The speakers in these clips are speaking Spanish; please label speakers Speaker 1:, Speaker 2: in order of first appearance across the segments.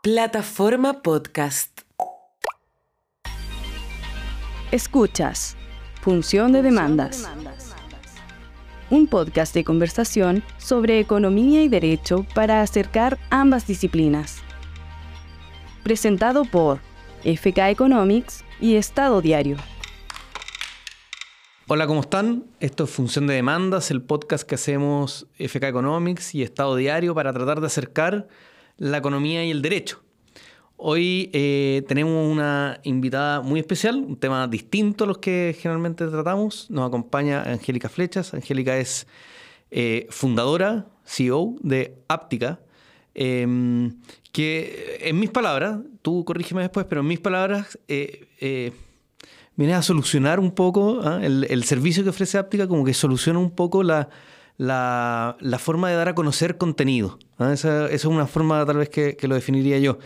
Speaker 1: Plataforma Podcast.
Speaker 2: Escuchas. Función de demandas. Un podcast de conversación sobre economía y derecho para acercar ambas disciplinas. Presentado por FK Economics y Estado Diario.
Speaker 3: Hola, ¿cómo están? Esto es Función de Demandas, el podcast que hacemos FK Economics y Estado Diario para tratar de acercar la economía y el derecho. Hoy eh, tenemos una invitada muy especial, un tema distinto a los que generalmente tratamos. Nos acompaña Angélica Flechas. Angélica es eh, fundadora, CEO de Aptica, em, que en mis palabras, tú corrígeme después, pero en mis palabras eh, viene a solucionar un poco ¿ah? el, servicio que ofrece Aptica, como que soluciona un poco la, la, forma de dar a conocer contenido. ¿ah? Esa, es una forma tal vez que, lo definiría yo.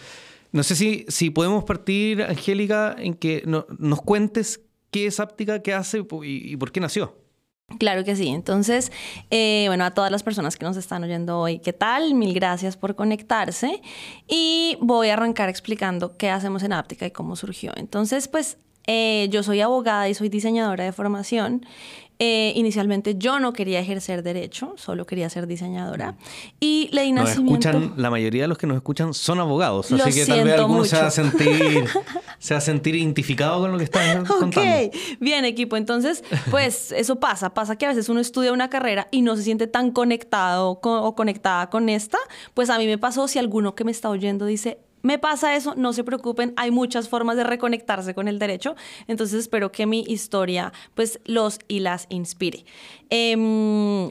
Speaker 3: No sé si, si podemos partir, Angélica, en que nos cuentes qué es Aptica, qué hace y, por qué nació.
Speaker 4: Claro que sí. Entonces, eh, bueno, a todas las personas que nos están oyendo hoy, ¿qué tal? Mil gracias por conectarse. Y voy a arrancar explicando qué hacemos en Aptica y cómo surgió. Entonces, pues eh, yo soy abogada y soy diseñadora de formación. Eh, inicialmente yo no quería ejercer derecho, solo quería ser diseñadora. Y le di
Speaker 3: Escuchan, la mayoría de los que nos escuchan son abogados, así que tal vez alguno se va, a sentir, se va a sentir identificado con lo que están contando. Ok,
Speaker 4: bien equipo. Entonces, pues eso pasa. Pasa que a veces uno estudia una carrera y no se siente tan conectado o conectada con esta. Pues a mí me pasó, si alguno que me está oyendo dice, me pasa eso, no se preocupen, hay muchas formas de reconectarse con el derecho, entonces espero que mi historia pues los y las inspire. Em,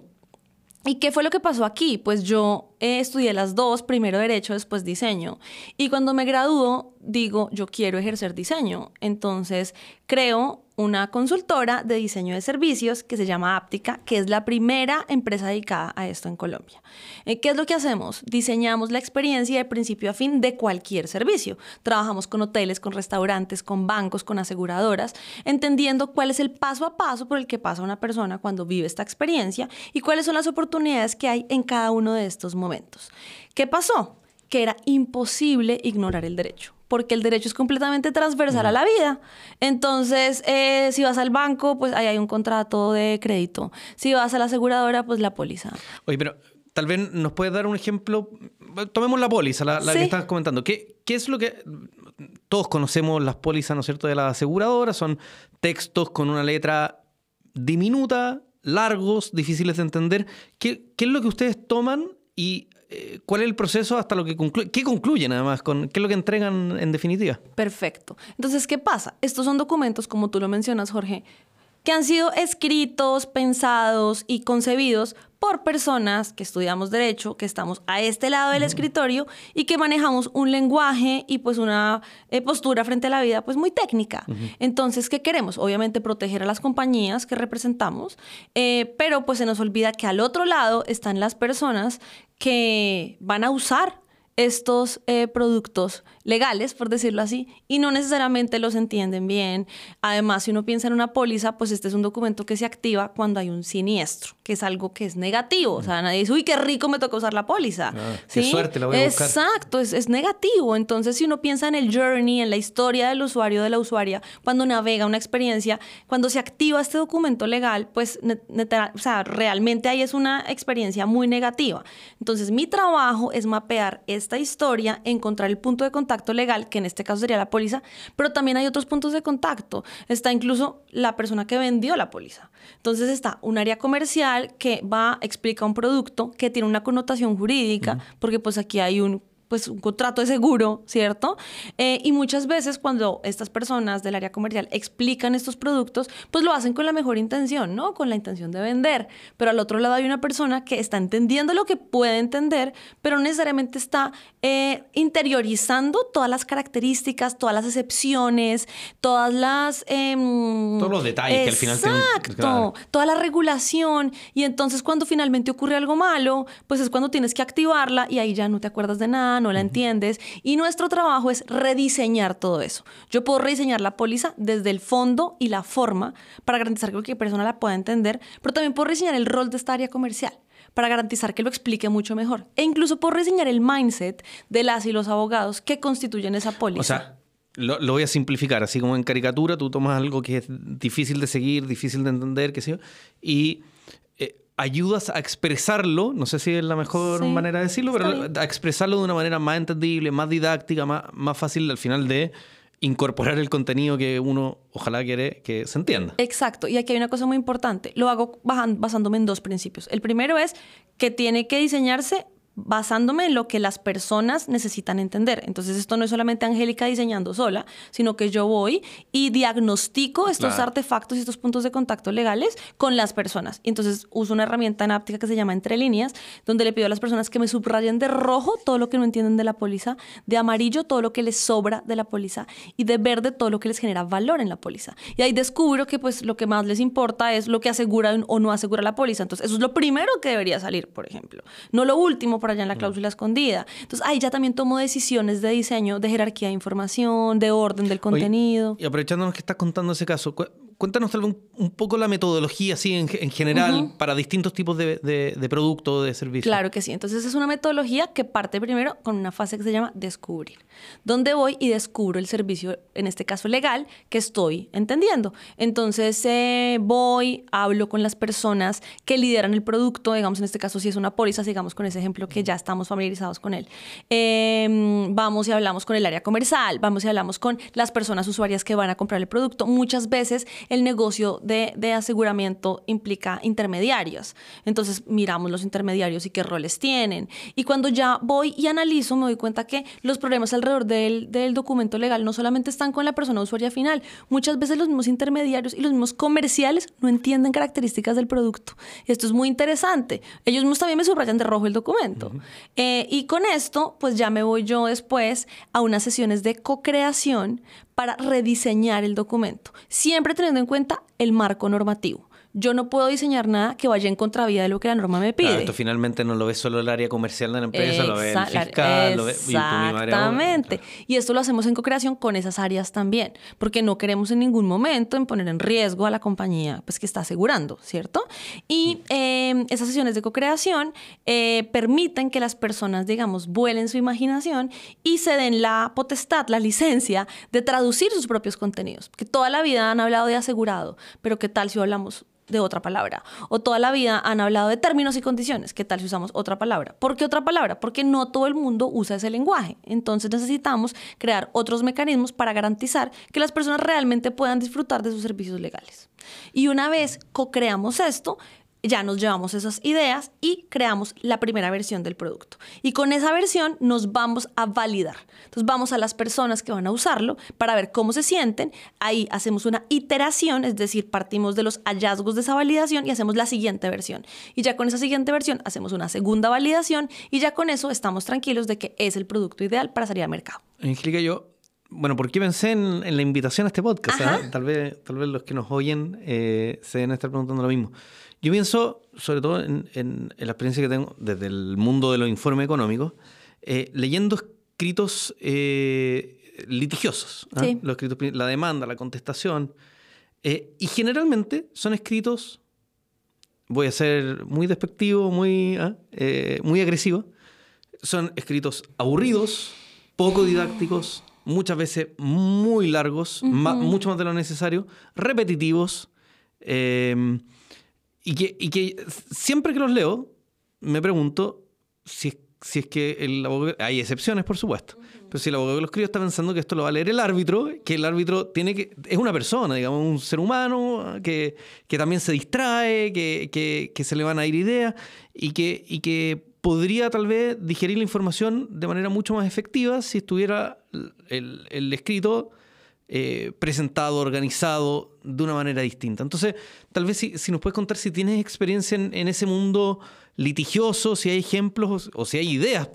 Speaker 4: ¿Y qué fue lo que pasó aquí? Pues yo eh, estudié las dos, primero derecho, después diseño. Y cuando me graduó, digo, yo quiero ejercer diseño. Entonces creo una consultora de diseño de servicios que se llama Aptica, que es la primera empresa dedicada a esto en Colombia. Eh, ¿Qué es lo que hacemos? Diseñamos la experiencia de principio a fin de cualquier servicio. Trabajamos con hoteles, con restaurantes, con bancos, con aseguradoras, entendiendo cuál es el paso a paso por el que pasa una persona cuando vive esta experiencia y cuáles son las oportunidades que hay en cada uno de estos momentos. ¿Qué pasó? Que era imposible ignorar el derecho porque el derecho es completamente transversal a la vida. Entonces, eh, si vas al banco, pues ahí hay un contrato de crédito. Si vas a la aseguradora, pues la póliza.
Speaker 3: Oye, pero tal vez nos puedes dar un ejemplo. Tomemos la póliza, la, que estás comentando. ¿Qué, ¿Qué, es lo que... Todos conocemos las pólizas, ¿no es cierto?, de las aseguradoras. Son textos con una letra diminuta, largos, difíciles de entender. ¿Qué, qué es lo que ustedes toman y eh, ¿cuál es el proceso hasta lo que concluye? ¿Qué concluyen además? Con, ¿Qué es lo que entregan en definitiva?
Speaker 4: Perfecto. Entonces, ¿qué pasa? Estos son documentos, como tú lo mencionas, Jorge, que han sido escritos, pensados y concebidos por personas que estudiamos derecho, que estamos a este lado del escritorio y que manejamos un lenguaje y pues una eh, postura frente a la vida pues muy técnica. Entonces, ¿qué queremos? Obviamente proteger a las compañías que representamos, eh, pero pues se nos olvida que al otro lado están las personas que van a usar estos eh, productos legales, por decirlo así, y no necesariamente los entienden bien. Además, si uno piensa en una póliza, pues este es un documento que se activa cuando hay un siniestro, que es algo que es negativo. O sea, nadie dice, uy, qué rico me toca usar la póliza.
Speaker 3: Ah, Qué suerte, la voy a
Speaker 4: buscar. Exacto, es, es, negativo. Entonces, si uno piensa en el journey, en la historia del usuario, de la usuaria, cuando navega una experiencia, cuando se activa este documento legal, pues, o sea, realmente ahí es una experiencia muy negativa. Entonces, mi trabajo es mapear esta historia, encontrar el punto de contacto legal, que en este caso sería la póliza, pero también hay otros puntos de contacto. Está incluso la persona que vendió la póliza. Entonces está un área comercial que va, explica un producto que tiene una connotación jurídica, porque pues aquí hay un pues un contrato de seguro, ¿cierto? Eh, y muchas veces cuando estas personas del área comercial explican estos productos, pues lo hacen con la mejor intención, ¿no? Con la intención de vender. Pero al otro lado hay una persona que está entendiendo lo que puede entender, pero no necesariamente está eh, interiorizando todas las características, todas las excepciones, todas las...
Speaker 3: Em, Todos los detalles que al final...
Speaker 4: Exacto, toda la regulación. Y entonces cuando finalmente ocurre algo malo, pues es cuando tienes que activarla y ahí ya no te acuerdas de nada no la entiendes. Y nuestro trabajo es rediseñar todo eso. Yo puedo rediseñar la póliza desde el fondo y la forma para garantizar que cualquier persona la pueda entender, pero también puedo rediseñar el rol de esta área comercial para garantizar que lo explique mucho mejor. E incluso por reseñar el mindset de las y los abogados que constituyen esa póliza.
Speaker 3: O sea, lo, voy a simplificar, así como en caricatura, tú tomas algo que es difícil de seguir, difícil de entender, qué sé yo, y ayudas a expresarlo, no sé si es la mejor manera de decirlo, pero a expresarlo de una manera más entendible, más didáctica, más, más fácil al final de incorporar el contenido que uno ojalá quiere que se entienda.
Speaker 4: Exacto. Y aquí hay una cosa muy importante. Lo hago basándome en dos principios. El primero es que tiene que diseñarse basándome en lo que las personas necesitan entender. Entonces esto no es solamente Angélica diseñando sola, sino que yo voy y diagnostico estos artefactos y estos puntos de contacto legales con las personas. entonces uso una herramienta en áptica que se llama Entre líneas, donde le pido a las personas que me subrayen de rojo todo lo que no entienden de la póliza, de amarillo todo lo que les sobra de la póliza y de verde todo lo que les genera valor en la póliza. Y ahí descubro que pues lo que más les importa es lo que asegura o no asegura la póliza. Entonces eso es lo primero que debería salir, por ejemplo. No lo último por allá en la cláusula escondida. Entonces, ahí ya también tomo decisiones de diseño, de jerarquía de información, de orden del contenido.
Speaker 3: y aprovechándonos que estás contando ese caso, Cuéntanos tal vez un, poco la metodología así en, general para distintos tipos de, de, de productos, de servicios.
Speaker 4: Claro que sí. Entonces es una metodología que parte primero con una fase que se llama descubrir, donde voy y descubro el servicio, en este caso legal, que estoy entendiendo. Entonces eh, voy, hablo con las personas que lideran el producto, digamos en este caso si es una póliza, sigamos con ese ejemplo que ya estamos familiarizados con él. Em, vamos y hablamos con el área comercial, vamos y hablamos con las personas usuarias que van a comprar el producto. Muchas veces el negocio de, de, aseguramiento implica intermediarios. Entonces miramos los intermediarios y qué roles tienen. Y cuando ya voy y analizo, me doy cuenta que los problemas alrededor del, del documento legal no solamente están con la persona usuaria final, muchas veces los mismos intermediarios y los mismos comerciales no entienden características del producto. Esto es muy interesante. Ellos mismos también me subrayan de rojo el documento. Eh, y con esto, pues ya me voy yo después a unas sesiones de co-creación para rediseñar el documento, siempre teniendo en cuenta el marco normativo yo no puedo diseñar nada que vaya en contravía de lo que la norma me pide.
Speaker 3: esto finalmente no lo ve solo el área comercial de la empresa, lo ve el fiscal, lo ve
Speaker 4: Exactamente. Y esto lo hacemos en co-creación con esas áreas también, porque no queremos en ningún momento en poner en riesgo a la compañía pues, que está asegurando, ¿cierto? Y em, esas sesiones de co-creación eh, permiten que las personas, digamos, vuelen su imaginación y se den la potestad, la licencia de traducir sus propios contenidos. Que toda la vida han hablado de asegurado, pero ¿qué tal si hablamos de otra palabra. O toda la vida han hablado de términos y condiciones. ¿Qué tal si usamos otra palabra? ¿Por qué otra palabra? Porque no todo el mundo usa ese lenguaje. Entonces necesitamos crear otros mecanismos para garantizar que las personas realmente puedan disfrutar de sus servicios legales. Y una vez co-creamos esto, ya nos llevamos esas ideas y creamos la primera versión del producto. Y con esa versión nos vamos a validar. Entonces vamos a las personas que van a usarlo para ver cómo se sienten. Ahí hacemos una iteración, es decir, partimos de los hallazgos de esa validación y hacemos la siguiente versión. Y ya con esa siguiente versión hacemos una segunda validación y ya con eso estamos tranquilos de que es el producto ideal para salir al mercado.
Speaker 3: Explica yo, bueno, ¿por qué pensé en, la invitación a este podcast? Ah? Tal, vez, tal vez los que nos oyen eh, se deben estar preguntando lo mismo. Yo pienso, sobre todo en, la experiencia que tengo desde el mundo de los informes económicos, eh, leyendo escritos eh, litigiosos, ¿ah? los escritos, la demanda, la contestación, eh, y generalmente son escritos, voy a ser muy despectivo, muy, ¿ah? muy agresivo, son escritos aburridos, poco didácticos, muchas veces muy largos, mucho más de lo necesario, repetitivos. Y que, y que siempre que los leo, me pregunto si es, si es que el abogado. Hay excepciones, por supuesto. Pero si el abogado que lo escribe está pensando que esto lo va a leer el árbitro, que el árbitro tiene que. Es una persona, digamos, un ser humano que, que también se distrae, que, que, que, se le van a ir ideas y que, y que podría tal vez digerir la información de manera mucho más efectiva si estuviera el, el escrito eh, presentado, organizado de una manera distinta. Entonces, tal vez si, nos puedes contar si tienes experiencia en, ese mundo litigioso, si hay ejemplos o si hay ideas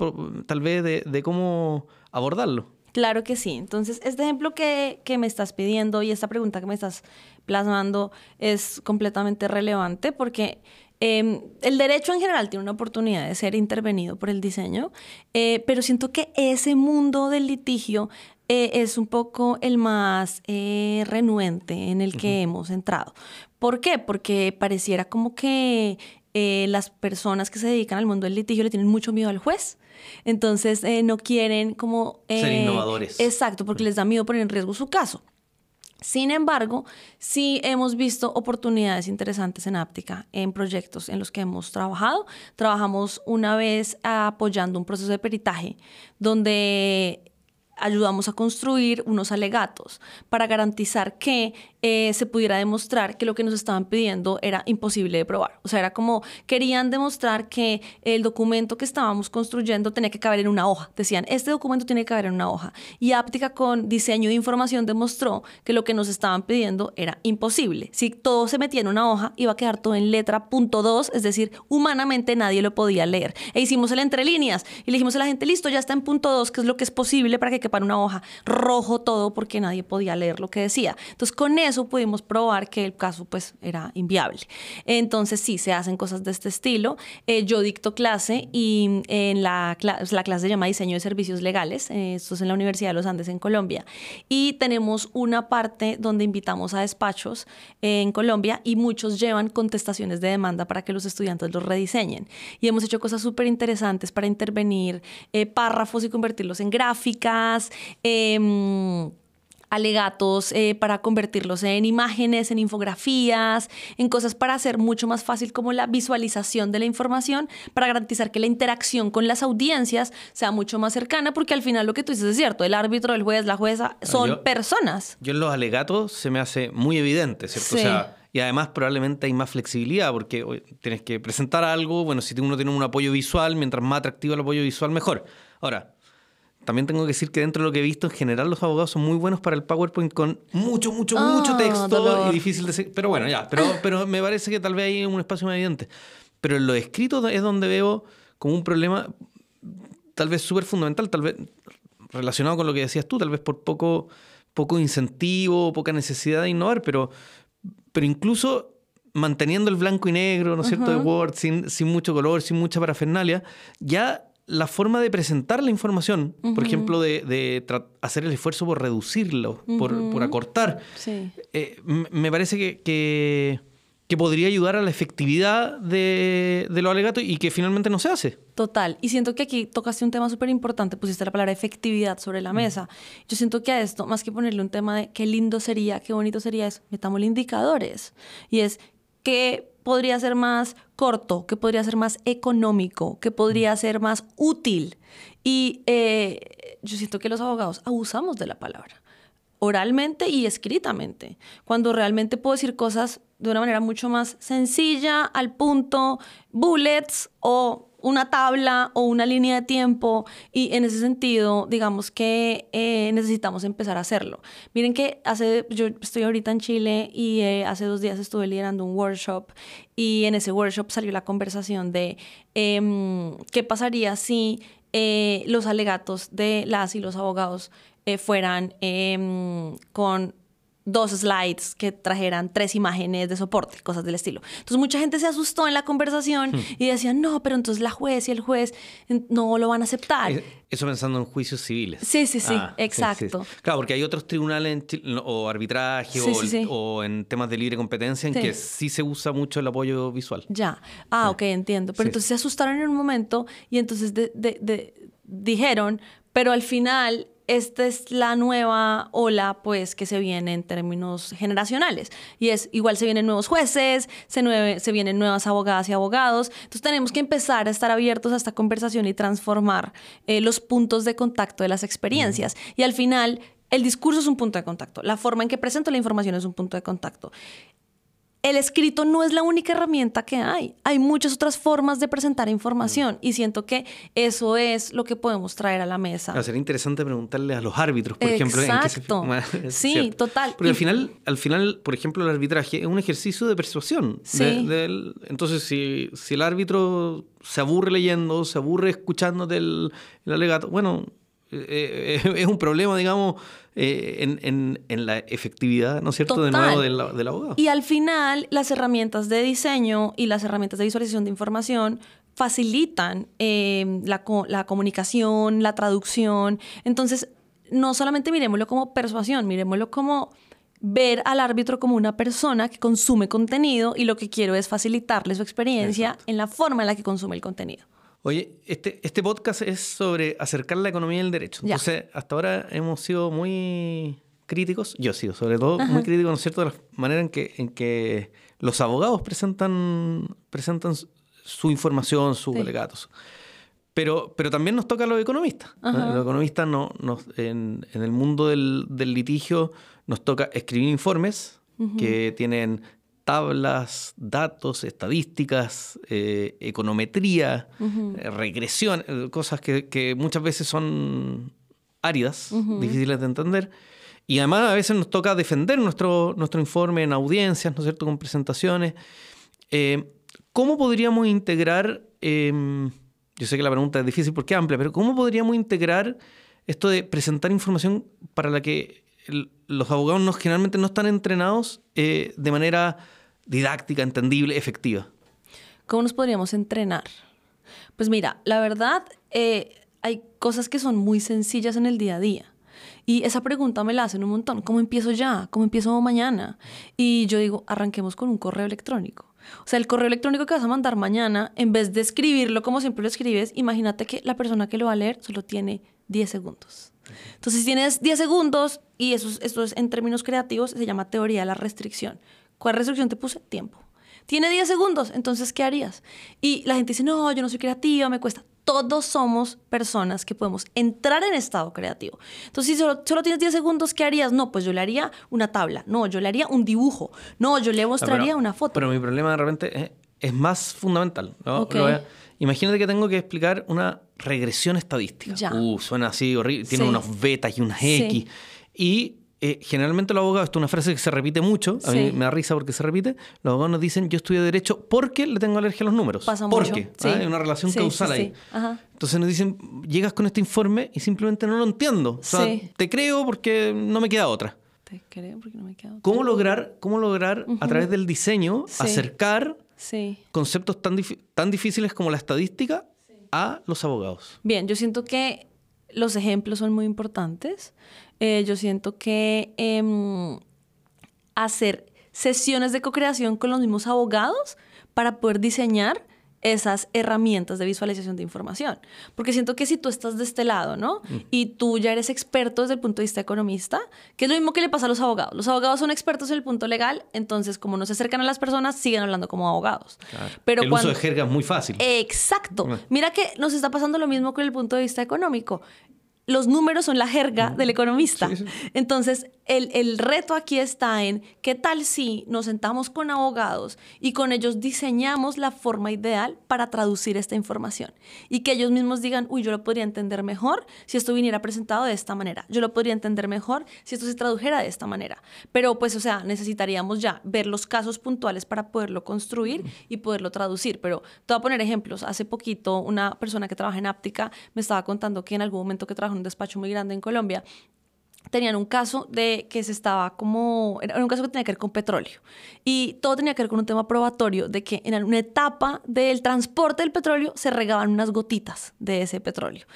Speaker 3: tal vez de, cómo abordarlo.
Speaker 4: Claro que sí. Entonces, este ejemplo que, me estás pidiendo y esta pregunta que me estás plasmando es completamente relevante porque em, el derecho en general tiene una oportunidad de ser intervenido por el diseño, eh, pero siento que ese mundo del litigio eh, es un poco el más eh, renuente en el que hemos entrado. ¿Por qué? Porque pareciera como que eh, las personas que se dedican al mundo del litigio le tienen mucho miedo al juez. Entonces eh, no quieren como...
Speaker 3: Ser innovadores.
Speaker 4: Exacto, porque les da miedo poner en riesgo su caso. Sin embargo, sí hemos visto oportunidades interesantes en Áptica, en proyectos en los que hemos trabajado. Trabajamos una vez apoyando un proceso de peritaje donde ayudamos a construir unos alegatos para garantizar que eh, se pudiera demostrar que lo que nos estaban pidiendo era imposible de probar. O sea, era como querían demostrar que el documento que estábamos construyendo tenía que caber en una hoja. Decían, este documento tiene que caber en una hoja. Y Áptica con diseño de información demostró que lo que nos estaban pidiendo era imposible. Si todo se metía en una hoja, iba a quedar todo en letra punto dos, es decir, humanamente nadie lo podía leer. E hicimos el entre líneas y le dijimos a la gente, listo, ya está en punto dos, que es lo que es posible para que quepa en una hoja. Rojo todo porque nadie podía leer lo que decía. Entonces, con eso pudimos probar que el caso pues era inviable. Entonces sí, se hacen cosas de este estilo. Eh, yo dicto clase y en la, cla- la clase se llama Diseño de Servicios Legales, eh, esto es en la Universidad de los Andes en Colombia. Y tenemos una parte donde invitamos a despachos eh, en Colombia y muchos llevan contestaciones de demanda para que los estudiantes los rediseñen. Y hemos hecho cosas súper interesantes para intervenir eh, párrafos y convertirlos en gráficas. em, alegatos eh, para convertirlos en imágenes, en infografías, en cosas para hacer mucho más fácil como la visualización de la información, para garantizar que la interacción con las audiencias sea mucho más cercana, porque al final lo que tú dices es cierto, el árbitro, el juez, la jueza son
Speaker 3: yo-
Speaker 4: personas.
Speaker 3: Yo en los alegatos se me hace muy evidente, ¿cierto? O
Speaker 4: Sí.
Speaker 3: sea, y además probablemente hay más flexibilidad porque tienes que presentar algo, bueno, si uno tiene un apoyo visual, mientras más atractivo el apoyo visual, mejor. Ahora, también tengo que decir que dentro de lo que he visto, en general los abogados son muy buenos para el PowerPoint con mucho, mucho,
Speaker 4: Ah,
Speaker 3: mucho texto
Speaker 4: dolor.
Speaker 3: y difícil de seguir. Pero bueno, ya, pero, pero me parece que tal vez hay un espacio más evidente. Pero en lo escrito es donde veo como un problema tal vez súper fundamental, tal vez relacionado con lo que decías tú, tal vez por poco, poco incentivo, poca necesidad de innovar, pero, pero incluso manteniendo el blanco y negro, ¿no es cierto?, de Word, sin, sin mucho color, sin mucha parafernalia, ya la forma de presentar la información, por ejemplo, de, hacer el esfuerzo por reducirlo, por, por acortar,
Speaker 4: Sí.
Speaker 3: eh, me parece que, que, que podría ayudar a la efectividad de, de los alegatos y que finalmente no se hace.
Speaker 4: Total. Y siento que aquí tocaste un tema súper importante, pusiste la palabra efectividad sobre la mesa. Yo siento que a esto, más que ponerle un tema de qué lindo sería, qué bonito sería, es metámosle indicadores. Y es qué podría ser más corto, qué podría ser más económico, qué podría ser más útil. Y eh, yo siento que los abogados abusamos de la palabra oralmente y escritamente, cuando realmente puedo decir cosas de una manera mucho más sencilla, al punto, bullets o una tabla o una línea de tiempo y en ese sentido, digamos que eh, necesitamos empezar a hacerlo. Miren que hace, yo estoy ahorita en Chile y eh, hace dos días estuve liderando un workshop y en ese workshop salió la conversación de em, qué pasaría si eh, los alegatos de las y los abogados fueran em, con dos slides que trajeran tres imágenes de soporte, cosas del estilo. Entonces mucha gente se asustó en la conversación y decía, no, pero entonces la juez y el juez no lo van a aceptar.
Speaker 3: Eh, Eso pensando en juicios civiles.
Speaker 4: Sí, sí, sí,
Speaker 3: Ah,
Speaker 4: exacto.
Speaker 3: Claro, porque hay otros tribunales en Chile, o arbitraje
Speaker 4: Sí,
Speaker 3: o, o en temas de libre competencia en
Speaker 4: Sí.
Speaker 3: que sí se usa mucho el apoyo visual.
Speaker 4: Ya. Ah, ok, entiendo. Pero entonces se asustaron en un momento y entonces de- de- de- dijeron, pero al final esta es la nueva ola pues que se viene en términos generacionales. Y es igual se vienen nuevos jueces, se, nueve- se vienen nuevas abogadas y abogados, entonces tenemos que empezar a estar abiertos a esta conversación y transformar eh, los puntos de contacto de las experiencias. Y al final el discurso es un punto de contacto, la forma en que presento la información es un punto de contacto el escrito no es la única herramienta que hay. Hay muchas otras formas de presentar información y siento que eso es lo que podemos traer a la mesa.
Speaker 3: Va a ser interesante preguntarle a los árbitros, por ejemplo, en qué se
Speaker 4: Exacto. Sí,
Speaker 3: cierto.
Speaker 4: total.
Speaker 3: Porque
Speaker 4: Y-
Speaker 3: al final, al final, por ejemplo, el arbitraje es un ejercicio de persuasión.
Speaker 4: Sí.
Speaker 3: de- del- entonces, si, si el árbitro se aburre leyendo, se aburre escuchándote el, el alegato, bueno, eh, eh, es un problema, digamos, eh, en, en- en la efectividad, ¿no es cierto?, de nuevo del, del abogado.
Speaker 4: Y al final, las herramientas de diseño y las herramientas de visualización de información facilitan eh, la, la comunicación, la traducción. Entonces, no solamente miremoslo como persuasión, miremoslo como ver al árbitro como una persona que consume contenido y lo que quiero es facilitarle su experiencia en la forma en la que consume el contenido.
Speaker 3: Oye, este, este podcast es sobre acercar la economía y el derecho.
Speaker 4: Ya.
Speaker 3: Entonces, hasta ahora hemos sido muy críticos, yo he sido sobre todo muy crítico, ¿no es cierto?, de la manera en que, en que los abogados presentan, presentan su- información, sus
Speaker 4: Sí.
Speaker 3: alegatos. Pero, pero también nos toca a los economistas. Los economistas no, nos- en, en el mundo del, del litigio nos toca escribir informes que tienen tablas, datos, estadísticas, eh, econometría, eh, regresión, eh, cosas que, que muchas veces son áridas, difíciles de entender. Y además a veces nos toca defender nuestro, nuestro informe en audiencias, ¿no es cierto?, con presentaciones. Eh, ¿Cómo podríamos integrar, em, yo sé que la pregunta es difícil porque es amplia, pero ¿cómo podríamos integrar esto de presentar información para la que el- los abogados no, generalmente no están entrenados eh, de manera didáctica, entendible, efectiva?
Speaker 4: ¿Cómo nos podríamos entrenar? Pues mira, la verdad, eh, hay cosas que son muy sencillas en el día a día. Y esa pregunta me la hacen un montón. ¿Cómo empiezo ya? ¿Cómo empiezo mañana? Y yo digo, arranquemos con un correo electrónico. O sea, el correo electrónico que vas a mandar mañana, en vez de escribirlo como siempre lo escribes, imagínate que la persona que lo va a leer solo tiene 10 segundos. Entonces, si tienes 10 segundos, y eso, es- esto es en términos creativos, se llama teoría de la restricción. ¿Cuál restricción te puse? Tiempo. Tiene 10 segundos, entonces, ¿qué harías? Y la gente dice, no, yo no soy creativa, me cuesta. Todos somos personas que podemos entrar en estado creativo. Entonces, si solo, solo tienes 10 segundos, ¿qué harías? No, pues yo le haría una tabla. No, yo le haría un dibujo. No, yo le mostraría
Speaker 3: Ah, Pero-
Speaker 4: una foto.
Speaker 3: Pero mi problema de repente es, es más fundamental. ¿no? A- imagínate que tengo que explicar una regresión estadística.
Speaker 4: Ya.
Speaker 3: Uh, suena así horrible. Tiene
Speaker 4: Sí.
Speaker 3: unos betas y unas
Speaker 4: Sí.
Speaker 3: X. Y eh, generalmente los abogados, esto es una frase que se repite mucho, a
Speaker 4: Sí.
Speaker 3: mí me da risa porque se repite, los abogados nos dicen yo estudio derecho porque le tengo alergia a los números.
Speaker 4: Pasa
Speaker 3: ¿Por
Speaker 4: mucho. Sí.
Speaker 3: Ah, Hay una relación
Speaker 4: Sí,
Speaker 3: causal ahí.
Speaker 4: Ajá.
Speaker 3: Entonces nos dicen, llegas con este informe y simplemente no lo entiendo. O sea, te creo porque no me queda otra.
Speaker 4: Te creo porque no me quedo.
Speaker 3: ¿Cómo lograr, cómo lograr a través del diseño acercar conceptos tan, dif- tan difíciles como la estadística a los abogados?
Speaker 4: Bien, yo siento que los ejemplos son muy importantes. Eh, yo siento que em, hacer sesiones de co-creación con los mismos abogados para poder diseñar esas herramientas de visualización de información. Porque siento que si tú estás de este lado, ¿no? Y tú ya eres experto desde el punto de vista economista, que es lo mismo que le pasa a los abogados. Los abogados son expertos en el punto legal, entonces como no se acercan a las personas, siguen hablando como abogados. Pero
Speaker 3: el
Speaker 4: cuando,
Speaker 3: uso de jerga es muy fácil.
Speaker 4: Exacto.
Speaker 3: Ah.
Speaker 4: Mira que nos está pasando lo mismo con el punto de vista económico. Los números son la jerga del economista.
Speaker 3: Sí, sí.
Speaker 4: Entonces, el, el reto aquí está en qué tal si nos sentamos con abogados y con ellos diseñamos la forma ideal para traducir esta información y que ellos mismos digan, uy, yo lo podría entender mejor si esto viniera presentado de esta manera. Yo lo podría entender mejor si esto se tradujera de esta manera. Pero pues, o sea, necesitaríamos ya ver los casos puntuales para poderlo construir y poderlo traducir. Pero te voy a poner ejemplos. Hace poquito una persona que trabaja en Áptica me estaba contando que en algún momento que trabajó en un despacho muy grande en Colombia, tenían un caso de que se estaba como, era un caso que tenía que ver con petróleo y todo tenía que ver con un tema probatorio de que en alguna etapa del transporte del petróleo se regaban unas gotitas de ese petróleo.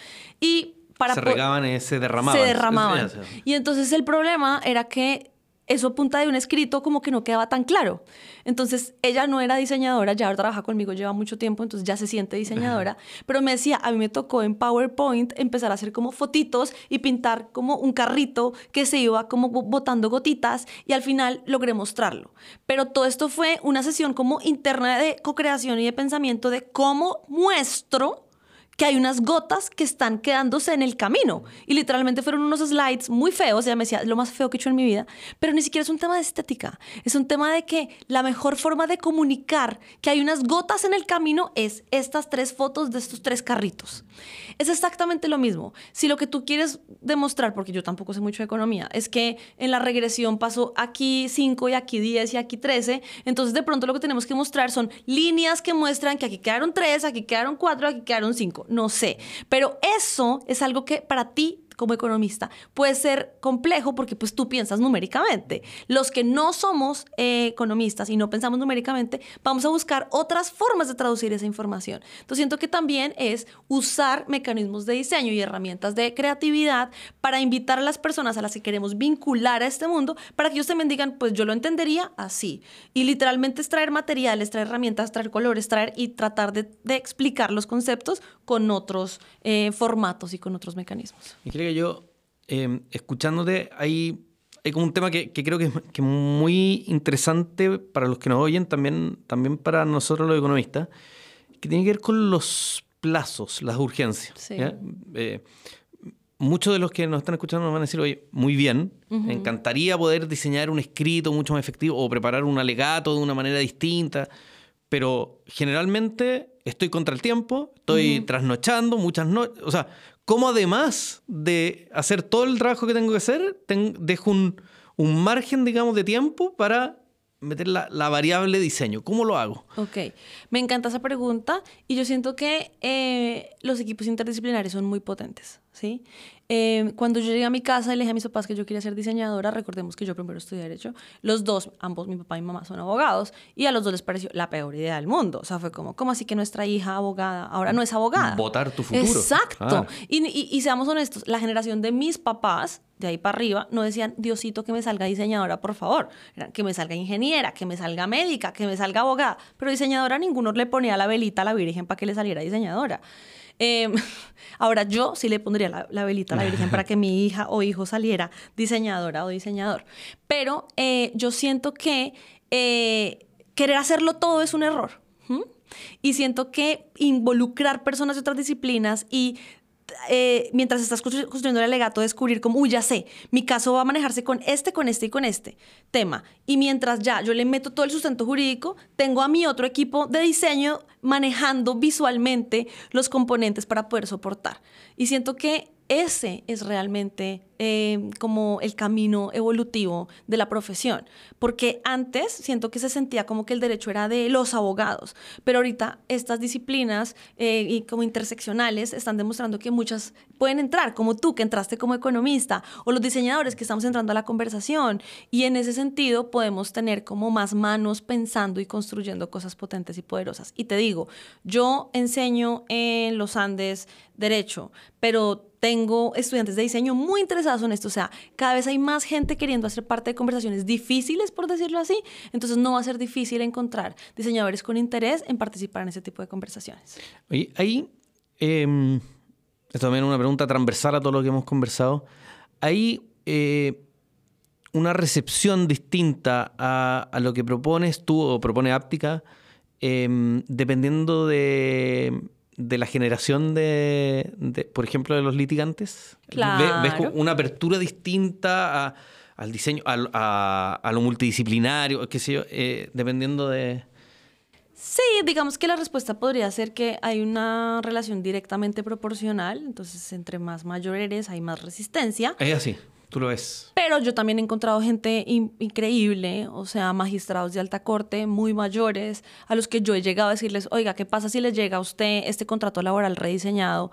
Speaker 4: Y para
Speaker 3: se regaban, eh, se derramaban.
Speaker 4: se derramaban. Y entonces el problema era que eso a punta de un escrito como que no quedaba tan claro. Entonces ella no era diseñadora, ya trabaja conmigo, lleva mucho tiempo, entonces ya se siente diseñadora, pero me decía, a mí me tocó en PowerPoint empezar a hacer como fotitos y pintar como un carrito que se iba como bo- botando gotitas y al final logré mostrarlo. Pero todo esto fue una sesión como interna de co-creación y de pensamiento de cómo muestro que hay unas gotas que están quedándose en el camino. Y literalmente fueron unos slides muy feos. Ella me decía, lo más feo que he hecho en mi vida. Pero ni siquiera es un tema de estética. Es un tema de que la mejor forma de comunicar que hay unas gotas en el camino es estas tres fotos de estos tres carritos. Es exactamente lo mismo. Si lo que tú quieres demostrar, porque yo tampoco sé mucho de economía, es que en la regresión pasó aquí 5 y aquí 10 y aquí 13, entonces de pronto lo que tenemos que mostrar son líneas que muestran que aquí quedaron 3, aquí quedaron 4, aquí quedaron 5. No sé. Pero eso es algo que para ti como economista puede ser complejo porque pues tú piensas numéricamente. Los que no somos eh, economistas y no pensamos numéricamente, vamos a buscar otras formas de traducir esa información. Entonces siento que también es usar mecanismos de diseño y herramientas de creatividad para invitar a las personas a las que queremos vincular a este mundo para que ellos también digan, pues yo lo entendería así. Y literalmente es traer materiales, traer herramientas, traer colores, traer y tratar de, explicar los conceptos con otros eh, formatos y con otros mecanismos.
Speaker 3: Y creo que yo, em, escuchándote, hay, hay como un tema que, creo que es, muy interesante para los que nos oyen, también, también para nosotros los economistas, que tiene que ver con los plazos, las urgencias. Eh, muchos de los que nos están escuchando nos van a decir, oye, muy bien, me encantaría poder diseñar un escrito mucho más efectivo o preparar un alegato de una manera distinta, pero generalmente estoy contra el tiempo, estoy trasnochando muchas noches, o sea, ¿cómo además de hacer todo el trabajo que tengo que hacer, dejo un, un margen, digamos, de tiempo para meter la, la, variable diseño? ¿Cómo lo hago?
Speaker 4: Ok, me encanta esa pregunta y yo siento que eh, los equipos interdisciplinares son muy potentes, ¿sí? Eh, cuando yo llegué a mi casa y le dije a mis papás que yo quería ser diseñadora, recordemos que yo primero estudié Derecho, los dos, ambos, mi papá y mi mamá son abogados, y a los dos les pareció la peor idea del mundo. O sea, fue como, ¿cómo así que nuestra hija abogada ahora no es abogada?
Speaker 3: Votar tu futuro.
Speaker 4: Exacto. Y, y, y seamos honestos, la generación de mis papás de ahí para arriba, no decían, Diosito, que me salga diseñadora, por favor. que me salga ingeniera, que me salga médica, que me salga abogada. Pero diseñadora ninguno le ponía la velita a la Virgen para que le saliera diseñadora. Em, ahora yo sí le pondría la, velita a la Virgen para que mi hija o hijo saliera diseñadora o diseñador. Pero eh, yo siento que eh, querer hacerlo todo es un error. Y siento que involucrar personas de otras disciplinas y eh, mientras estás construyendo el alegato, descubrir como, uy, ya sé, mi caso va a manejarse con este, con este y con este tema. Y mientras ya yo le meto todo el sustento jurídico, tengo a mi otro equipo de diseño manejando visualmente los componentes para poder soportar. Y siento que ese es realmente eh, como el camino evolutivo de la profesión. Porque antes siento que se sentía como que el derecho era de los abogados, pero ahorita estas disciplinas eh, y como interseccionales están demostrando que muchas pueden entrar, como tú que entraste como economista, o los diseñadores que estamos entrando a la conversación. Y en ese sentido podemos tener como más manos pensando y construyendo cosas potentes y poderosas. Y te digo, yo enseño en los Andes derecho, pero tengo estudiantes de diseño muy interesados en esto. O sea, cada vez hay más gente queriendo hacer parte de conversaciones difíciles, por decirlo así. Entonces no va a ser difícil encontrar diseñadores con interés en participar en ese tipo de conversaciones.
Speaker 3: Oye, ahí, eh, esto también es una pregunta transversal a todo lo que hemos conversado. Hay eh, una recepción distinta a, lo que propones tú o propone Áptica, em, dependiendo de de la generación de, por ejemplo, de los litigantes?
Speaker 4: Claro.
Speaker 3: ¿Ves, una apertura distinta al diseño, a, lo multidisciplinario, qué sé yo, eh, dependiendo de...
Speaker 4: Sí, digamos que la respuesta podría ser que hay una relación directamente proporcional, entonces entre más mayor eres hay más resistencia.
Speaker 3: Es así. Tú lo ves.
Speaker 4: Pero yo también he encontrado gente increíble, o sea, magistrados de alta corte, muy mayores, a los que yo he llegado a decirles, oiga, ¿qué pasa si les llega a usted este contrato laboral rediseñado?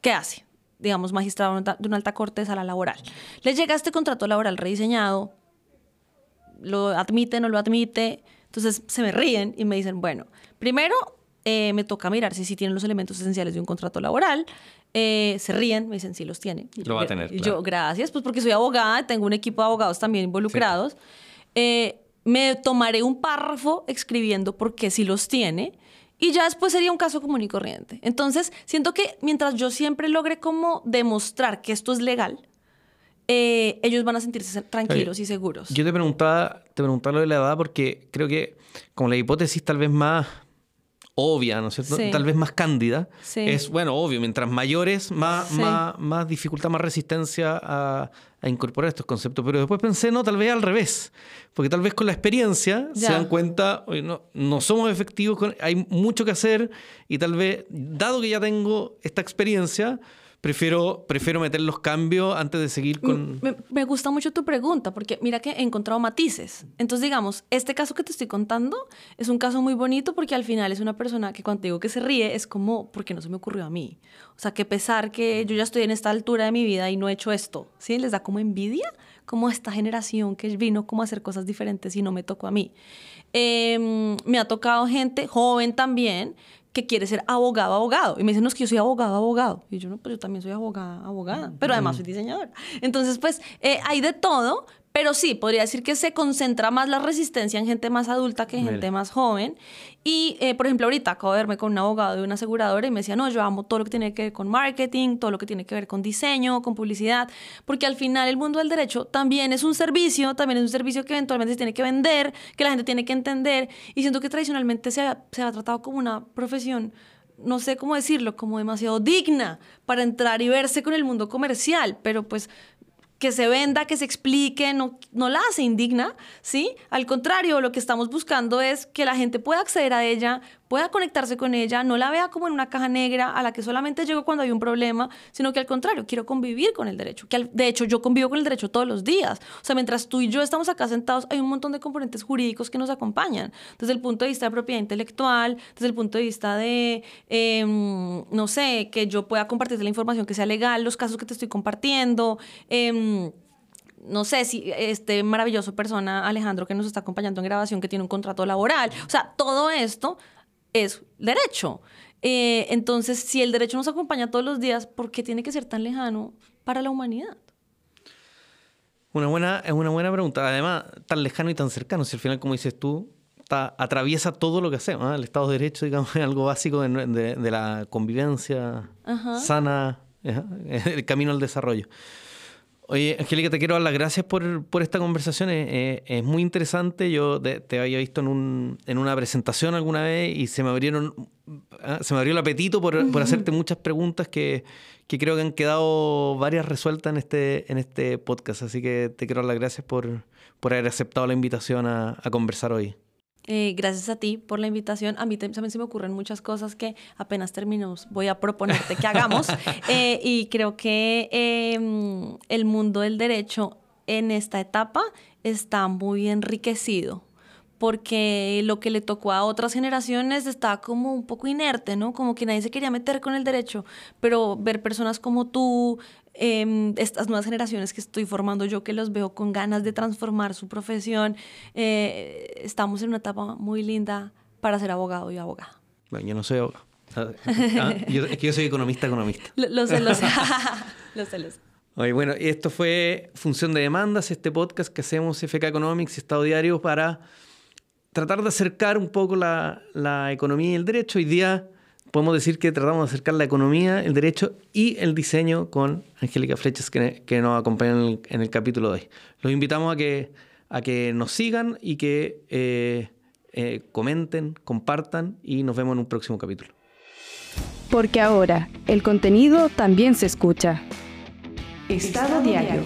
Speaker 4: ¿Qué hace? Digamos, magistrado de una alta corte de sala laboral. Les llega este contrato laboral rediseñado, lo admite, no lo admite. Entonces se me ríen y me dicen, bueno, primero eh, me toca mirar si sí tienen los elementos esenciales de un contrato laboral. Eh, se ríen, me dicen, sí los tiene.
Speaker 3: Lo va a tener.
Speaker 4: Yo, gracias, pues porque soy abogada, tengo un equipo de abogados también involucrados. Eh, me tomaré un párrafo escribiendo por qué sí los tiene y ya después sería un caso común y corriente. Entonces, siento que mientras yo siempre logre como demostrar que esto es legal, eh, ellos van a sentirse tranquilos y seguros.
Speaker 3: Yo te preguntaba, te preguntaba lo de la edad porque creo que como la hipótesis tal vez más obvia, ¿no es cierto? Tal vez más cándida. Es, bueno, obvio, mientras mayores, más, más, más dificultad, más resistencia a, incorporar estos conceptos. Pero después pensé, no, tal vez al revés. Porque tal vez con la experiencia se dan cuenta, no, no somos efectivos, hay mucho que hacer y tal vez, dado que ya tengo esta experiencia, prefiero, prefiero meter los cambios antes de seguir con...
Speaker 4: Me, me, gusta mucho tu pregunta, porque mira que he encontrado matices. Entonces, digamos, este caso que te estoy contando es un caso muy bonito porque al final es una persona que cuando digo que se ríe es como, porque no se me ocurrió a mí? O sea, que pesar que yo ya estoy en esta altura de mi vida y no he hecho esto, ¿sí? Les da como envidia, como esta generación que vino como a hacer cosas diferentes y no me tocó a mí. Eh, me ha tocado gente joven también que quiere ser abogado, abogado. Y me dicen, no, es que yo soy abogado, abogado. Y yo, no, pues yo también soy abogada, abogada. Pero además soy diseñadora. Entonces, pues, eh, hay de todo, pero sí, podría decir que se concentra más la resistencia en gente más adulta que en gente más joven. Y, eh, por ejemplo, ahorita acabo de verme con un abogado de una aseguradora y me decía, no, yo amo todo lo que tiene que ver con marketing, todo lo que tiene que ver con diseño, con publicidad, porque al final el mundo del derecho también es un servicio, también es un servicio que eventualmente se tiene que vender, que la gente tiene que entender. Y siento que tradicionalmente se ha, se ha tratado como una profesión no sé cómo decirlo, como demasiado digna para entrar y verse con el mundo comercial, pero pues que se venda, que se explique, no, no la hace indigna, ¿sí? Al contrario, lo que estamos buscando es que la gente pueda acceder a ella, pueda conectarse con ella, no la vea como en una caja negra a la que solamente llego cuando hay un problema, sino que al contrario, quiero convivir con el derecho. Que de hecho yo convivo con el derecho todos los días. O sea, mientras tú y yo estamos acá sentados, hay un montón de componentes jurídicos que nos acompañan. Desde el punto de vista de propiedad intelectual, desde el punto de vista de, em, no sé, que yo pueda compartir la información que sea legal, los casos que te estoy compartiendo. Eh, no sé si este maravilloso persona, Alejandro, que nos está acompañando en grabación, que tiene un contrato laboral. O sea, todo esto es derecho. Eh, entonces, si el derecho nos acompaña todos los días, ¿por qué tiene que ser tan lejano para la humanidad?
Speaker 3: Una buena, es una buena pregunta. Además, tan lejano y tan cercano. Si al final, como dices tú, atraviesa todo lo que hacemos. El Estado de Derecho, digamos, es algo básico de, la convivencia sana, el camino al desarrollo. Oye, Angélica, te quiero dar las gracias por, por esta conversación. Es, es, muy interesante. Yo te, había visto en, un, en, una presentación alguna vez y se me abrieron ah, se me abrió el apetito por, por hacerte muchas preguntas que, que, creo que han quedado varias resueltas en este, en este podcast. Así que te quiero dar las gracias por, por haber aceptado la invitación a, a conversar hoy.
Speaker 4: Eh, gracias a ti por la invitación. A mí también se me ocurren muchas cosas que apenas terminemos voy a proponerte que hagamos. Eh, y creo que em, el mundo del derecho en esta etapa está muy enriquecido porque lo que le tocó a otras generaciones está como un poco inerte, ¿no? Como que nadie se quería meter con el derecho, pero ver personas como tú, Em, estas nuevas generaciones que estoy formando yo, que los veo con ganas de transformar su profesión, eh, estamos en una etapa muy linda para ser abogado y abogada.
Speaker 3: Bueno, yo no soy abogado. Ah, ah, es que yo soy economista, economista.
Speaker 4: Lo, sé, lo sé. lo sé, lo sé.
Speaker 3: Oye, bueno, esto fue Función de Demandas, este podcast que hacemos FK Economics y Estado Diario para tratar de acercar un poco la, economía y el derecho. Hoy día podemos decir que tratamos de acercar la economía, el derecho y el diseño con Angélica Flechas, que, nos acompaña en el, capítulo de hoy. Los invitamos a que, a que nos sigan y que eh, eh, comenten, compartan y nos vemos en un próximo capítulo.
Speaker 2: Porque ahora el contenido también se escucha. Estado diario.